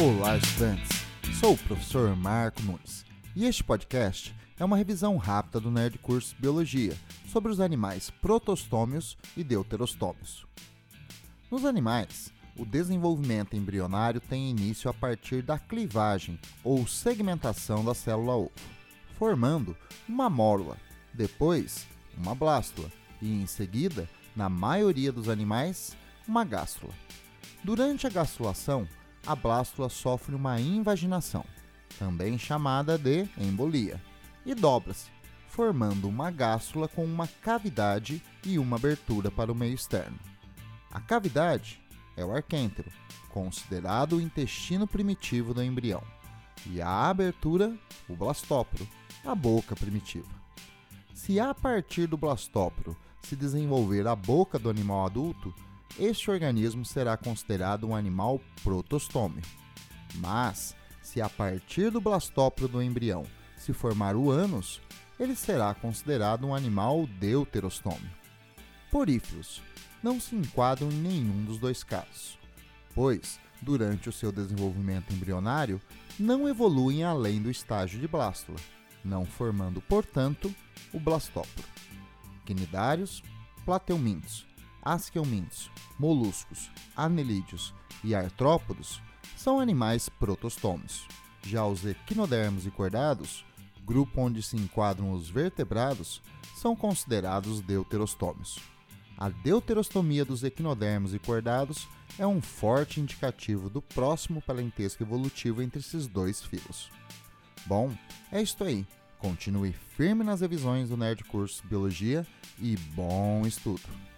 Olá, estudantes! Sou o professor Marco Nunes e este podcast é uma revisão rápida do Nerd Curso Biologia sobre os animais protostômios e deuterostômios. Nos animais, o desenvolvimento embrionário tem início a partir da clivagem ou segmentação da célula ovo, formando uma mórula, depois uma blástula e, em seguida, na maioria dos animais, uma gástrula. Durante a gastrulação, a blástula sofre uma invaginação, também chamada de embolia, e dobra-se, formando uma gástrula com uma cavidade e uma abertura para o meio externo. A cavidade é o arquêntero, considerado o intestino primitivo do embrião, e a abertura, o blastóporo, a boca primitiva. Se a partir do blastóporo se desenvolver a boca do animal adulto, este organismo será considerado um animal protostômio. Mas, se a partir do blastóporo do embrião se formar o ânus, ele será considerado um animal deuterostômio. Poríferos não se enquadram em nenhum dos dois casos, pois, durante o seu desenvolvimento embrionário, não evoluem além do estágio de blástula, não formando, portanto, o blastóporo. Quinidários, plateumintos, asqueumintos, moluscos, anelídeos e artrópodos são animais protostômios. Já os equinodermos e cordados, grupo onde se enquadram os vertebrados, são considerados deuterostômios. A deuterostomia dos equinodermos e cordados é um forte indicativo do próximo parentesco evolutivo entre esses dois filos. Bom, é isto aí. Continue firme nas revisões do Nerd Curso Biologia e bom estudo!